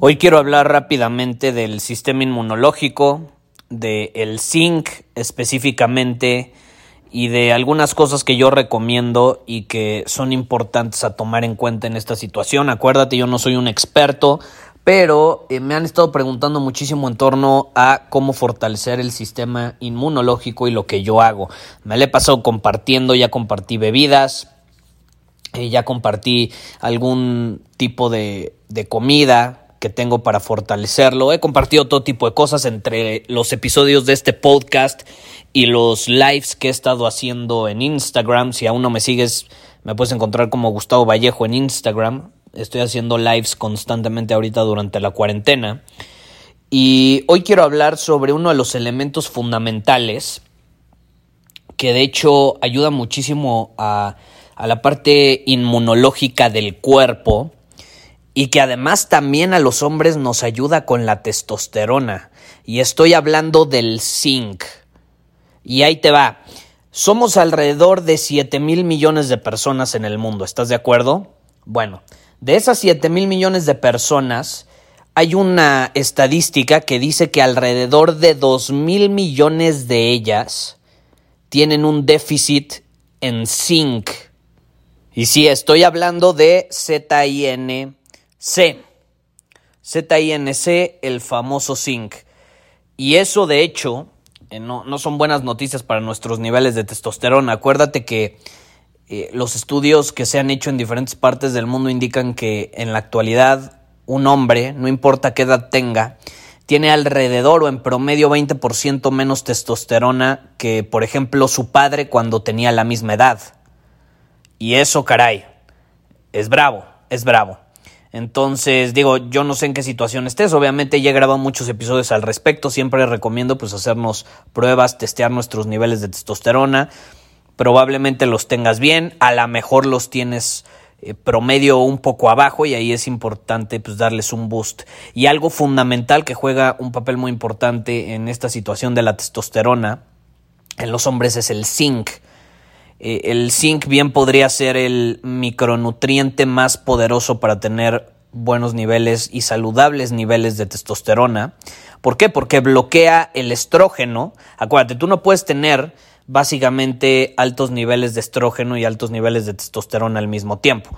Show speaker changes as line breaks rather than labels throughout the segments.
Hoy quiero hablar rápidamente del sistema inmunológico, del zinc específicamente y de algunas cosas que yo recomiendo y que son importantes a tomar en cuenta en esta situación. Acuérdate, yo no soy un experto, pero eh, me han estado preguntando muchísimo en torno a cómo fortalecer el sistema inmunológico y lo que yo hago. Me le he pasado compartiendo, ya compartí bebidas, eh, ya compartí algún tipo de, de comida, que tengo para fortalecerlo. He compartido todo tipo de cosas entre los episodios de este podcast y los lives que he estado haciendo en Instagram. Si aún no me sigues, me puedes encontrar como Gustavo Vallejo en Instagram. Estoy haciendo lives constantemente ahorita durante la cuarentena. Y hoy quiero hablar sobre uno de los elementos fundamentales que de hecho ayuda muchísimo a, a la parte inmunológica del cuerpo y que además también a los hombres nos ayuda con la testosterona. Y estoy hablando del zinc. Y ahí te va. Somos alrededor de 7 mil millones de personas en el mundo, ¿estás de acuerdo? Bueno, de esas 7 mil millones de personas, hay una estadística que dice que alrededor de 2 mil millones de ellas tienen un déficit en zinc. Y sí, estoy hablando de ZIN C. ZINC, el famoso zinc. Y eso, de hecho, eh, no, no, son buenas noticias para nuestros niveles de testosterona. Acuérdate que eh, los estudios que se han hecho en diferentes partes del mundo indican que en la actualidad un hombre, no importa qué edad tenga, tiene alrededor o en promedio 20% menos testosterona que, por ejemplo, su padre cuando tenía la misma edad. Y eso, caray, es bravo, es bravo. Entonces, digo, yo no sé en qué situación estés. Obviamente ya he grabado muchos episodios al respecto. Siempre recomiendo pues hacernos pruebas, testear nuestros niveles de testosterona. Probablemente los tengas bien, a lo mejor los tienes eh, promedio un poco abajo y ahí es importante pues darles un boost. Y algo fundamental que juega un papel muy importante en esta situación de la testosterona en los hombres es el zinc. Eh, el zinc bien podría ser el micronutriente más poderoso para tener buenos niveles y saludables niveles de testosterona. ¿Por qué? Porque bloquea el estrógeno. Acuérdate, tú no puedes tener básicamente altos niveles de estrógeno y altos niveles de testosterona al mismo tiempo.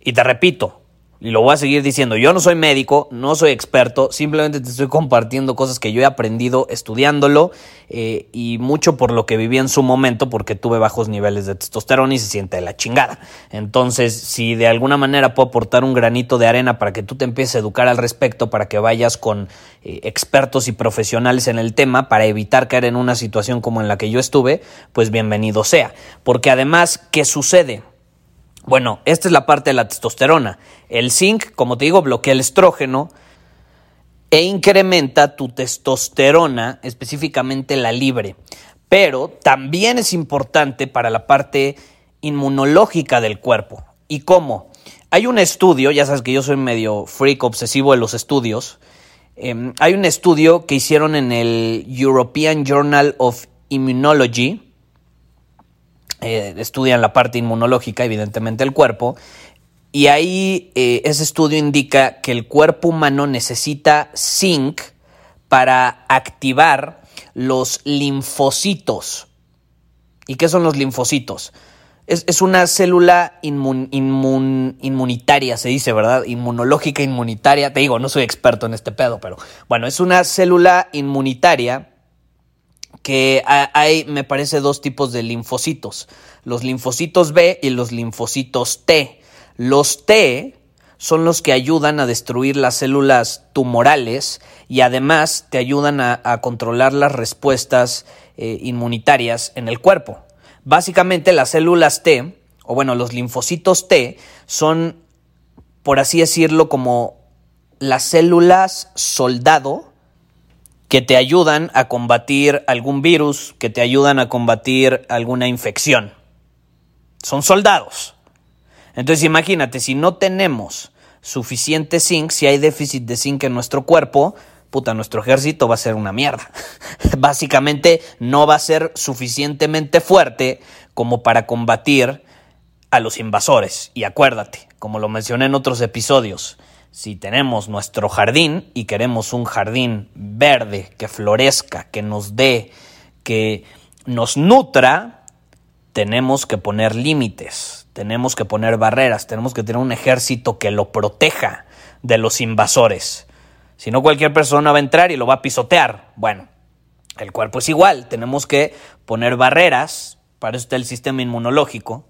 Y te repito, y lo voy a seguir diciendo, yo no soy médico, no soy experto, simplemente te estoy compartiendo cosas que yo he aprendido estudiándolo eh, y mucho por lo que viví en su momento porque tuve bajos niveles de testosterona y se siente de la chingada. Entonces, si de alguna manera puedo aportar un granito de arena para que tú te empieces a educar al respecto, para que vayas con eh, expertos y profesionales en el tema, para evitar caer en una situación como en la que yo estuve, pues bienvenido sea. Porque además, ¿qué sucede? Bueno, esta es la parte de la testosterona. El zinc, como te digo, bloquea el estrógeno e incrementa tu testosterona, específicamente la libre. Pero también es importante para la parte inmunológica del cuerpo. ¿Y cómo? Hay un estudio, ya sabes que yo soy medio freak obsesivo de los estudios. Em, hay un estudio que hicieron en el European Journal of Immunology, eh, estudian la parte inmunológica, evidentemente el cuerpo, y ahí eh, ese estudio indica que el cuerpo humano necesita zinc para activar los linfocitos. ¿Y qué son los linfocitos? es, una célula inmunitaria, se dice, ¿verdad? Inmunológica, inmunitaria. Te digo, no soy experto en este pedo, pero bueno, es una célula inmunitaria que hay, me parece, dos tipos de linfocitos. Los linfocitos B y los linfocitos T. Los T son los que ayudan a destruir las células tumorales y además te ayudan a, controlar las respuestas eh, inmunitarias en el cuerpo. Básicamente las células T, o bueno, los linfocitos T, son, por así decirlo, como las células soldado que te ayudan a combatir algún virus, que te ayudan a combatir alguna infección. Son soldados. Entonces imagínate, si no tenemos suficiente zinc, si hay déficit de zinc en nuestro cuerpo, puta, nuestro ejército va a ser una mierda. Básicamente no va a ser suficientemente fuerte como para combatir a los invasores. Y acuérdate, como lo mencioné en otros episodios, si tenemos nuestro jardín y queremos un jardín verde que florezca, que nos dé, que nos nutra, tenemos que poner límites, tenemos que poner barreras, tenemos que tener un ejército que lo proteja de los invasores. Si no, cualquier persona va a entrar y lo va a pisotear. Bueno, el cuerpo es igual. Tenemos que poner barreras. Para eso está el sistema inmunológico.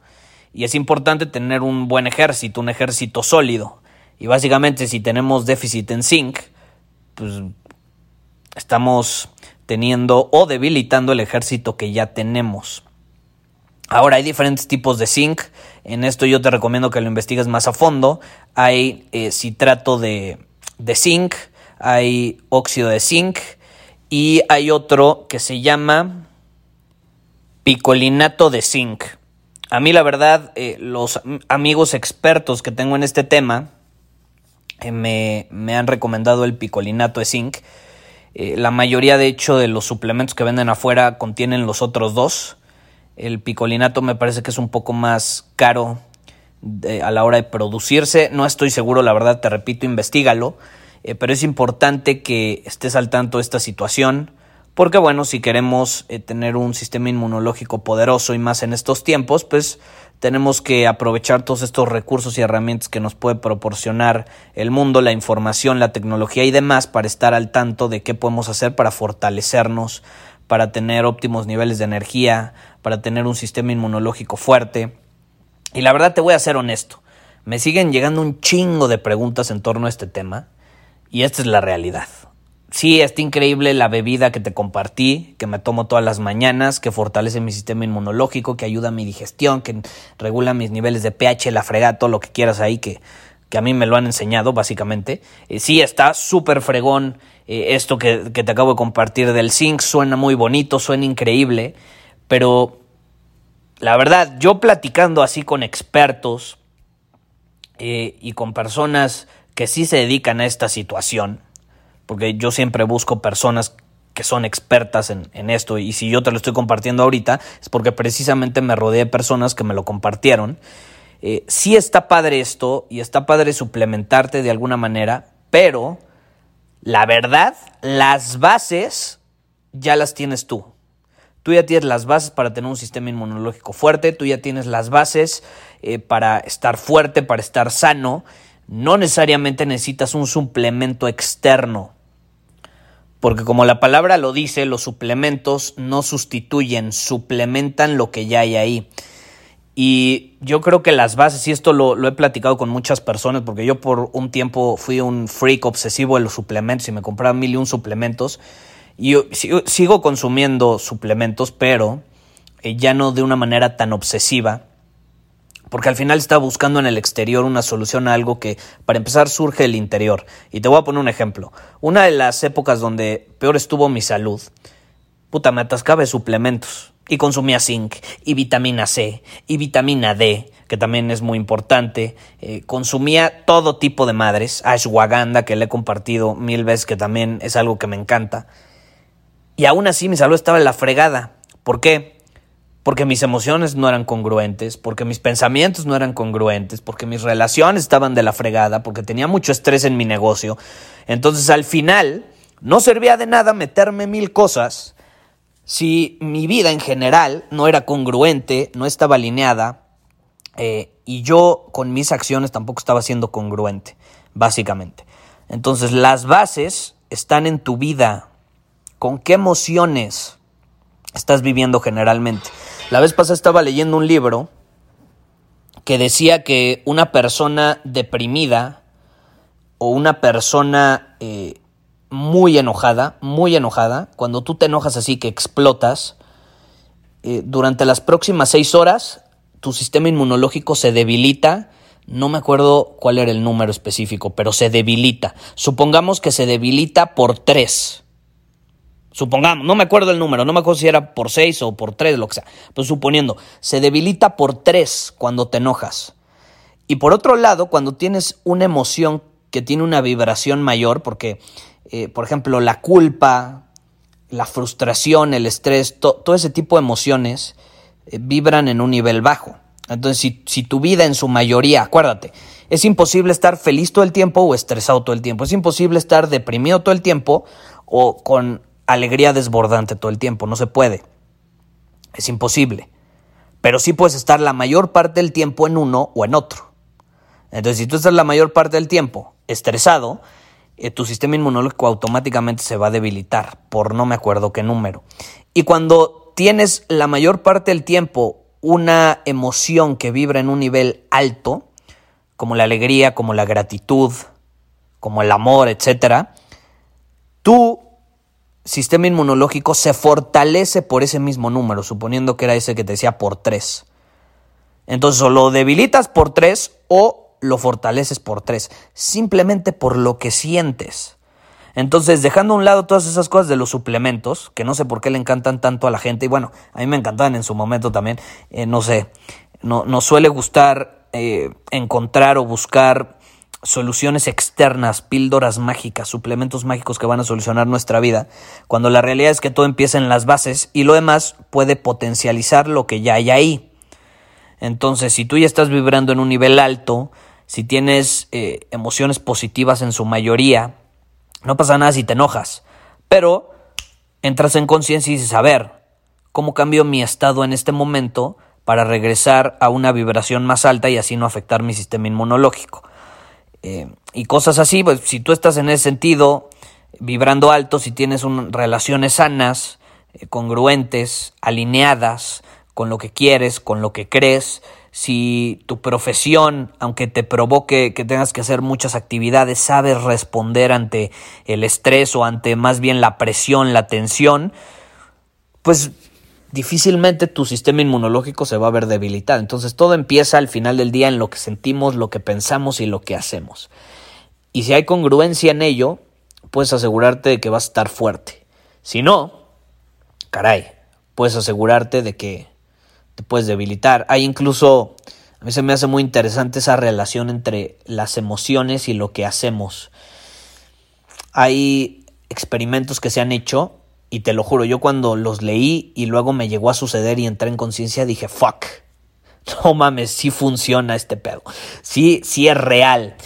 Y es importante tener un buen ejército, un ejército sólido. Y básicamente si tenemos déficit en zinc, pues estamos teniendo o debilitando el ejército que ya tenemos. Ahora hay diferentes tipos de zinc. En esto yo te recomiendo que lo investigues más a fondo. Hay eh, citrato de, de zinc, hay óxido de zinc y hay otro que se llama picolinato de zinc. A mí la verdad, eh, los amigos expertos que tengo en este tema eh, me, han recomendado el picolinato de zinc. Eh, la mayoría de hecho de los suplementos que venden afuera contienen los otros dos. El picolinato me parece que es un poco más caro a la hora de producirse. No estoy seguro, la verdad, te repito, investigalo. Eh, pero es importante que estés al tanto de esta situación, porque bueno, si queremos eh, tener un sistema inmunológico poderoso y más en estos tiempos, pues tenemos que aprovechar todos estos recursos y herramientas que nos puede proporcionar el mundo, la información, la tecnología y demás para estar al tanto de qué podemos hacer para fortalecernos, para tener óptimos niveles de energía, para tener un sistema inmunológico fuerte. Y la verdad te voy a ser honesto, me siguen llegando un chingo de preguntas en torno a este tema. Y esta es la realidad. Sí, está increíble la bebida que te compartí, que me tomo todas las mañanas, que fortalece mi sistema inmunológico, que ayuda a mi digestión, que regula mis niveles de pH, la fregada, todo lo que quieras ahí, que, que a mí me lo han enseñado, básicamente. Eh, sí, está súper fregón eh, esto que, que, te acabo de compartir del zinc, suena muy bonito, suena increíble, pero la verdad, yo platicando así con expertos eh, y con personas que sí se dedican a esta situación, porque yo siempre busco personas que son expertas en, esto y si yo te lo estoy compartiendo ahorita es porque precisamente me rodeé de personas que me lo compartieron. Eh, sí está padre esto y está padre suplementarte de alguna manera, pero la verdad, las bases ya las tienes tú. Tú ya tienes las bases para tener un sistema inmunológico fuerte, tú ya tienes las bases eh, para estar fuerte, para estar sano no necesariamente necesitas un suplemento externo. Porque como la palabra lo dice, los suplementos no sustituyen, suplementan lo que ya hay ahí. Y yo creo que las bases, y esto lo, he platicado con muchas personas, porque yo por un tiempo fui un freak obsesivo de los suplementos y me compraba mil y un suplementos. Y yo sigo, consumiendo suplementos, pero eh, ya no de una manera tan obsesiva porque al final está buscando en el exterior una solución a algo que, para empezar, surge del interior. Y te voy a poner un ejemplo. Una de las épocas donde peor estuvo mi salud, puta, me atascaba de suplementos. Y consumía zinc, y vitamina C, y vitamina D, que también es muy importante. Eh, consumía todo tipo de madres, ashwagandha, que le he compartido mil veces, que también es algo que me encanta. Y aún así mi salud estaba en la fregada. ¿Por qué? Porque mis emociones no eran congruentes, porque mis pensamientos no eran congruentes, porque mis relaciones estaban de la fregada, porque tenía mucho estrés en mi negocio. Entonces al final no servía de nada meterme mil cosas si mi vida en general no era congruente, no estaba alineada Eh, y yo con mis acciones tampoco estaba siendo congruente, básicamente. Entonces las bases están en tu vida. ¿Con qué emociones estás viviendo generalmente? La vez pasada estaba leyendo un libro que decía que una persona deprimida o una persona eh, muy enojada, muy enojada, cuando tú te enojas así que explotas, eh, durante las próximas seis horas tu sistema inmunológico se debilita. No me acuerdo cuál era el número específico, pero se debilita. Supongamos que se debilita por tres. Supongamos, no me acuerdo el número, no me acuerdo si era por seis o por tres, lo que sea. Pero suponiendo, se debilita por tres cuando te enojas. Y por otro lado, cuando tienes una emoción que tiene una vibración mayor, porque, eh, por ejemplo, la culpa, la frustración, el estrés, todo ese tipo de emociones eh, vibran en un nivel bajo. Entonces, si, si tu vida en su mayoría, acuérdate, es imposible estar feliz todo el tiempo o estresado todo el tiempo. Es imposible estar deprimido todo el tiempo o con alegría desbordante todo el tiempo. No se puede. Es imposible. Pero sí puedes estar la mayor parte del tiempo en uno o en otro. Entonces, si tú estás la mayor parte del tiempo estresado, eh, tu sistema inmunológico automáticamente se va a debilitar por no me acuerdo qué número. Y cuando tienes la mayor parte del tiempo una emoción que vibra en un nivel alto, como la alegría, como la gratitud, como el amor, etc., tu sistema inmunológico se fortalece por ese mismo número, suponiendo que era ese que te decía por tres. Entonces o lo debilitas por tres o lo fortaleces por tres, simplemente por lo que sientes. Entonces, dejando a un lado todas esas cosas de los suplementos, que no sé por qué le encantan tanto a la gente, y bueno, a mí me encantaban en su momento también, eh, no sé, no, nos suele gustar eh, encontrar o buscar soluciones externas, píldoras mágicas, suplementos mágicos que van a solucionar nuestra vida, cuando la realidad es que todo empieza en las bases y lo demás puede potencializar lo que ya hay ahí. Entonces, si tú ya estás vibrando en un nivel alto, si tienes eh, emociones positivas en su mayoría, no pasa nada si te enojas, pero entras en conciencia y dices, a ver, ¿cómo cambio mi estado en este momento para regresar a una vibración más alta y así no afectar mi sistema inmunológico? Eh, y cosas así, pues si tú estás en ese sentido, vibrando alto, si tienes relaciones sanas, eh, congruentes, alineadas con lo que quieres, con lo que crees, si tu profesión, aunque te provoque que tengas que hacer muchas actividades, sabes responder ante el estrés o ante más bien la presión, la tensión, pues difícilmente tu sistema inmunológico se va a ver debilitado. Entonces todo empieza al final del día en lo que sentimos, lo que pensamos y lo que hacemos. Y si hay congruencia en ello, puedes asegurarte de que vas a estar fuerte. Si no, caray, puedes asegurarte de que te puedes debilitar. Hay incluso, a mí se me hace muy interesante esa relación entre las emociones y lo que hacemos. Hay experimentos que se han hecho y te lo juro, yo cuando los leí y luego me llegó a suceder y entré en conciencia dije, fuck, no mames, sí funciona este pedo, sí, sí es real.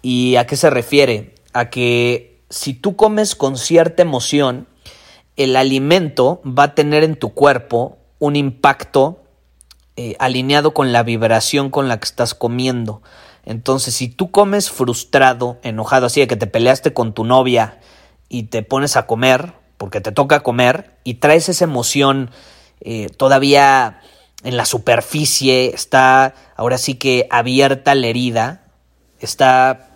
¿Y a qué se refiere? A que si tú comes con cierta emoción, el alimento va a tener en tu cuerpo un impacto eh, alineado con la vibración con la que estás comiendo. Entonces, si tú comes frustrado, enojado, así de que te peleaste con tu novia y te pones a comer, porque te toca comer, y traes esa emoción eh, todavía en la superficie, está ahora sí que abierta la herida, está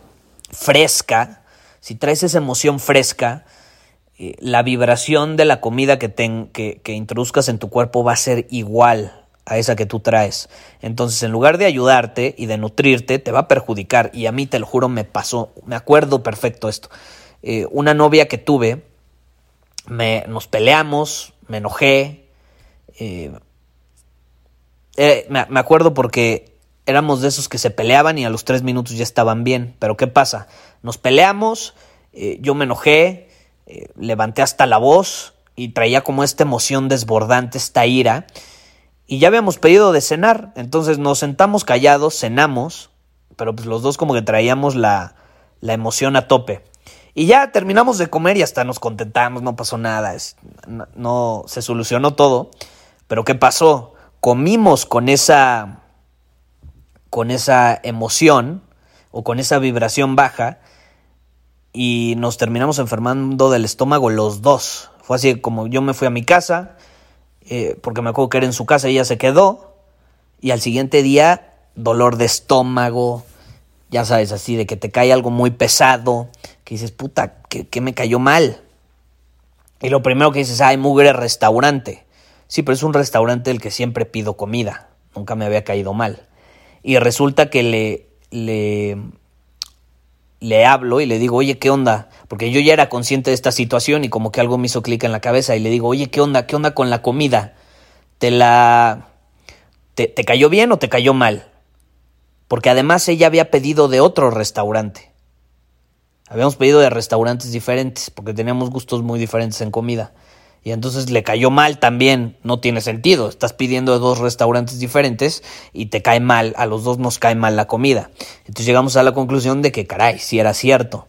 fresca, si traes esa emoción fresca, eh, la vibración de la comida que, que, que introduzcas en tu cuerpo va a ser igual a esa que tú traes. Entonces, en lugar de ayudarte y de nutrirte, te va a perjudicar. Y a mí, te lo juro, me pasó, me acuerdo perfecto esto. Eh, una novia que tuve, me, nos peleamos, me enojé. Eh, eh, me, me, acuerdo porque éramos de esos que se peleaban y a los tres minutos ya estaban bien. Pero ¿qué pasa? Nos peleamos, yo me enojé, levanté hasta la voz y traía como esta emoción desbordante, esta ira y ya habíamos pedido de cenar, entonces nos sentamos callados, cenamos, pero pues los dos como que traíamos la, la emoción a tope. Y ya terminamos de comer y hasta nos contentamos, no pasó nada, no, se solucionó todo. Pero ¿qué pasó? Comimos con esa con esa emoción o con esa vibración baja y nos terminamos enfermando del estómago los dos. Fue así como yo me fui a mi casa, eh, porque me acuerdo que era en su casa y ella se quedó, y al siguiente día dolor de estómago, ya sabes, así de que te cae algo muy pesado, que dices, puta, que, me cayó mal. Y lo primero que dices, ay, mugre restaurante. Sí, pero es un restaurante del que siempre pido comida, nunca me había caído mal. Y resulta que le, le le hablo y le digo, oye, ¿qué onda? Porque yo ya era consciente de esta situación y como que algo me hizo clic en la cabeza y le digo, oye, ¿qué onda? ¿Qué onda con la comida? ¿Te la... ¿Te, te cayó bien o te cayó mal? Porque además ella había pedido de otro restaurante. Habíamos pedido de restaurantes diferentes porque teníamos gustos muy diferentes en comida y entonces le cayó mal también, no tiene sentido, estás pidiendo de dos restaurantes diferentes y te cae mal, a los dos nos cae mal la comida. Entonces llegamos a la conclusión de que, caray, si era cierto,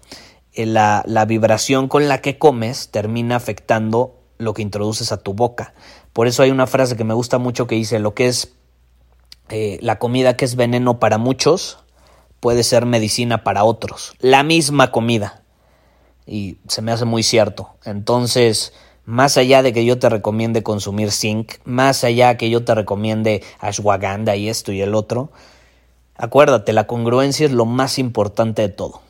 eh, la, la vibración con la que comes termina afectando lo que introduces a tu boca. Por eso hay una frase que me gusta mucho que dice, lo que es eh, la comida que es veneno para muchos puede ser medicina para otros. La misma comida. Y se me hace muy cierto. Entonces, más allá de que yo te recomiende consumir zinc, más allá que yo te recomiende ashwagandha y esto y el otro, acuérdate, la congruencia es lo más importante de todo.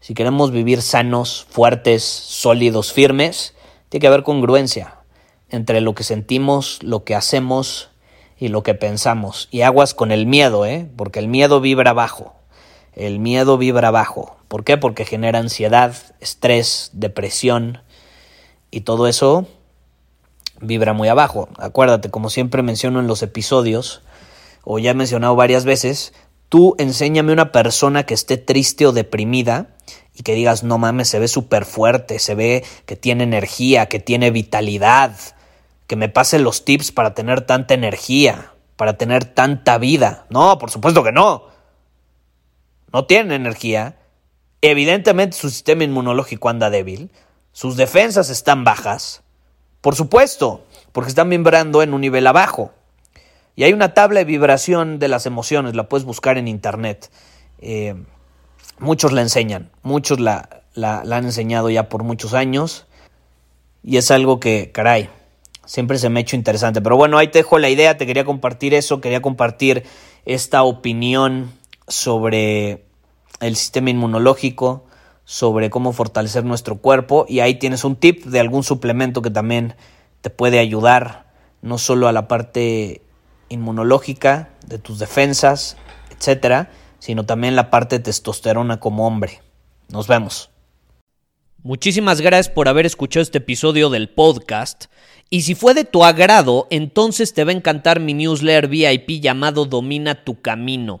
Si queremos vivir sanos, fuertes, sólidos, firmes, tiene que haber congruencia entre lo que sentimos, lo que hacemos y lo que pensamos. Y aguas con el miedo, ¿eh? Porque el miedo vibra bajo. El miedo vibra bajo. ¿Por qué? Porque genera ansiedad, estrés, depresión, y todo eso vibra muy abajo. Acuérdate, como siempre menciono en los episodios, o ya he mencionado varias veces, tú enséñame una persona que esté triste o deprimida y que digas, no mames, se ve súper fuerte, se ve que tiene energía, que tiene vitalidad, que me pase los tips para tener tanta energía, para tener tanta vida. No, por supuesto que no. No tienen energía. Evidentemente su sistema inmunológico anda débil sus defensas están bajas, por supuesto, porque están vibrando en un nivel abajo. Y hay una tabla de vibración de las emociones, la puedes buscar en internet. Eh, muchos la enseñan, muchos la, la, han enseñado ya por muchos años. Y es algo que, caray, siempre se me ha hecho interesante. Pero bueno, ahí te dejo la idea, te quería compartir eso, quería compartir esta opinión sobre el sistema inmunológico, sobre cómo fortalecer nuestro cuerpo y ahí tienes un tip de algún suplemento que también te puede ayudar no solo a la parte inmunológica de tus defensas, etcétera, sino también la parte testosterona como hombre. Nos vemos. Muchísimas gracias por haber escuchado este episodio del podcast. Y si fue de tu agrado, entonces te va a encantar mi newsletter VIP llamado Domina tu Camino.